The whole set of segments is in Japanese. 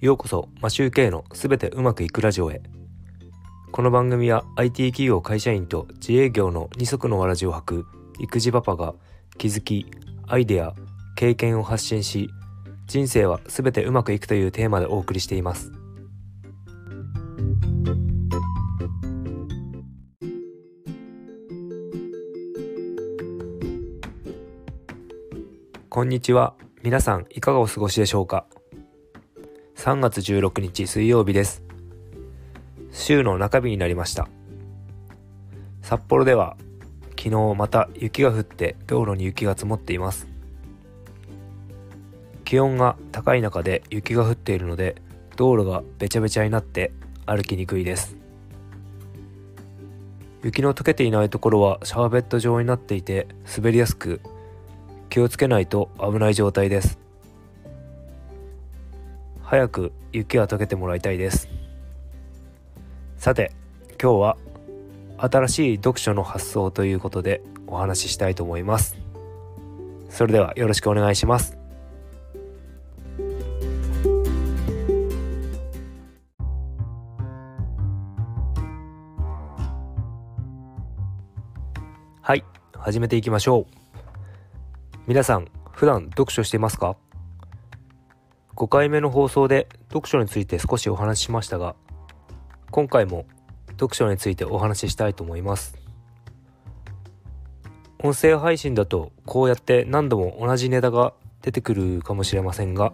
ようこそマシューケイのすべてうまくいくラジオへ。この番組は IT 企業会社員と自営業の二足のわらじを履く育児パパが気づきアイデア経験を発信し人生はすべてうまくいくというテーマでお送りしています。こんにちは。皆さんいかがお過ごしでしょうか？3月16日水曜日です。週の中日になりました。札幌では昨日また雪が降って道路に雪が積もっています。気温が高い中で雪が降っているので道路がべちゃべちゃになって歩きにくいです。雪の溶けていないところはシャーベット状になっていて滑りやすく気をつけないと危ない状態です。早く雪が溶けてもらいたいです。さて今日は新しい読書の発想ということでお話ししたいと思います。それではよろしくお願いします。はい始めていきましょう。皆さん普段読書していますか？5回目の放送で読書について少しお話ししましたが今回も読書についてお話ししたいと思います。音声配信だとこうやって何度も同じネタが出てくるかもしれませんが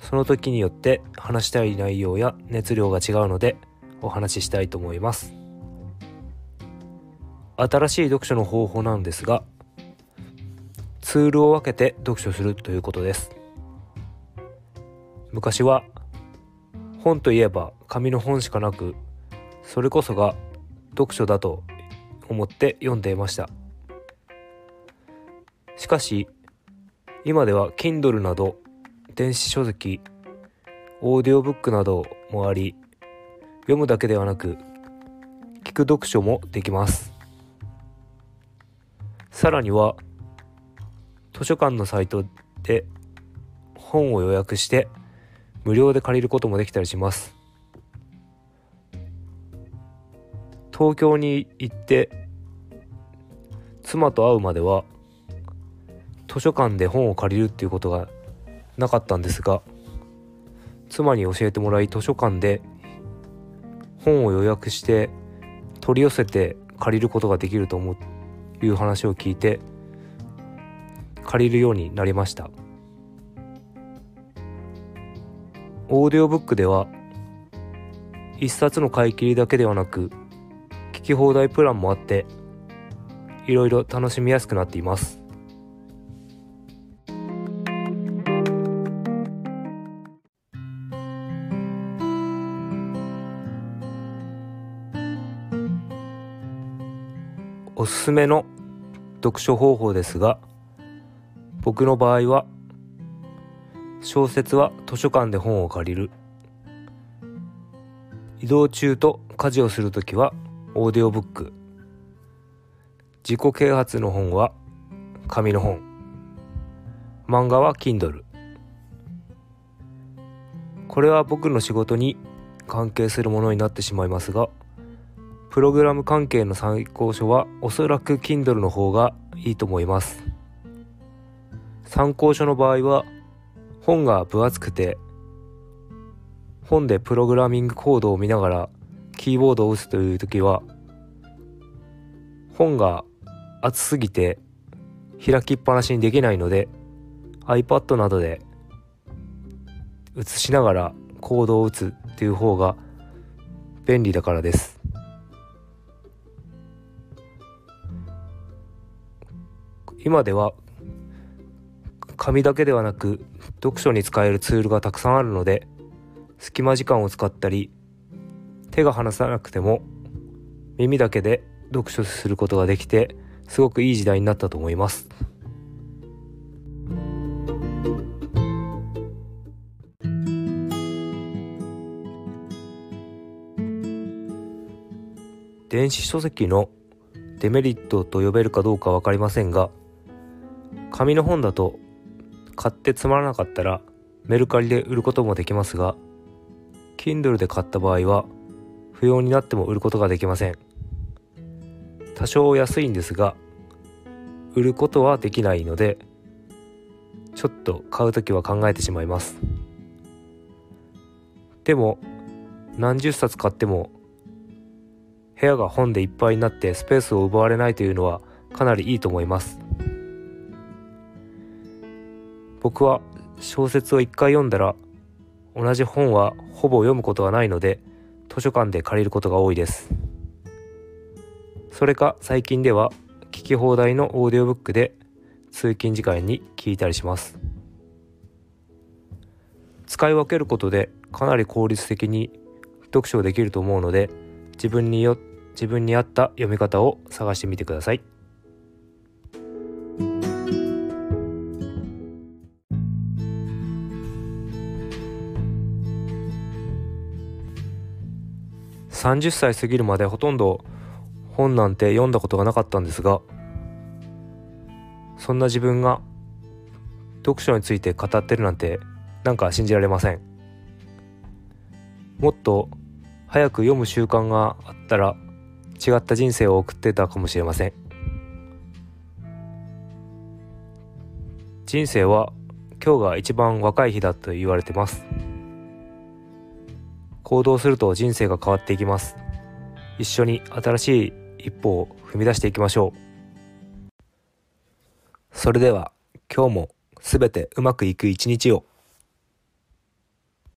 その時によって話したい内容や熱量が違うのでお話ししたいと思います。新しい読書の方法なんですがツールを分けて読書するということです。昔は本といえば紙の本しかなくそれこそが読書だと思って読んでいました。しかし今では Kindle など電子書籍オーディオブックなどもあり読むだけではなく聞く読書もできます。さらには図書館のサイトで本を予約して無料で借りることもできたりします。東京に行って妻と会うまでは図書館で本を借りるっていうことがなかったんですが妻に教えてもらい図書館で本を予約して取り寄せて借りることができると思ういう話を聞いて借りるようになりました。オーディオブックでは一冊の買い切りだけではなく聞き放題プランもあっていろいろ楽しみやすくなっています。おすすめの読書方法ですが僕の場合は小説は図書館で本を借りる。移動中と家事をするときはオーディオブック。自己啓発の本は紙の本。漫画は Kindle これは僕の仕事に関係するものになってしまいますがプログラム関係の参考書はおそらく Kindle の方がいいと思います。参考書の場合は本が分厚くて本でプログラミングコードを見ながらキーボードを打つという時は本が厚すぎて開きっぱなしにできないので iPad などで写しながらコードを打つっていう方が便利だからです。今では紙だけではなく読書に使えるツールがたくさんあるので隙間時間を使ったり手が離さなくても耳だけで読書することができてすごくいい時代になったと思います。電子書籍のデメリットと呼べるかどうか分かりませんが紙の本だと買ってつまらなかったらメルカリで売ることもできますが Kindle で買った場合は不要になっても売ることができません。多少安いんですが売ることはできないのでちょっと買う時は考えてしまいます。でも何十冊買っても部屋が本でいっぱいになってスペースを奪われないというのはかなりいいと思います。僕は小説を一回読んだら同じ本はほぼ読むことはないので図書館で借りることが多いです。それか最近では聞き放題のオーディオブックで通勤時間に聞いたりします。使い分けることでかなり効率的に読書できると思うので自分によ自分に合った読み方を探してみてください。30歳過ぎるまでほとんど本なんて読んだことがなかったんですがそんな自分が読書について語ってるなんてなんか信じられません。もっと早く読む習慣があったら違った人生を送ってたかもしれません。人生は今日が一番若い日だと言われてます。行動すると人生が変わっていきます。一緒に新しい一歩を踏み出していきましょう。それでは今日もすべてうまくいく一日を。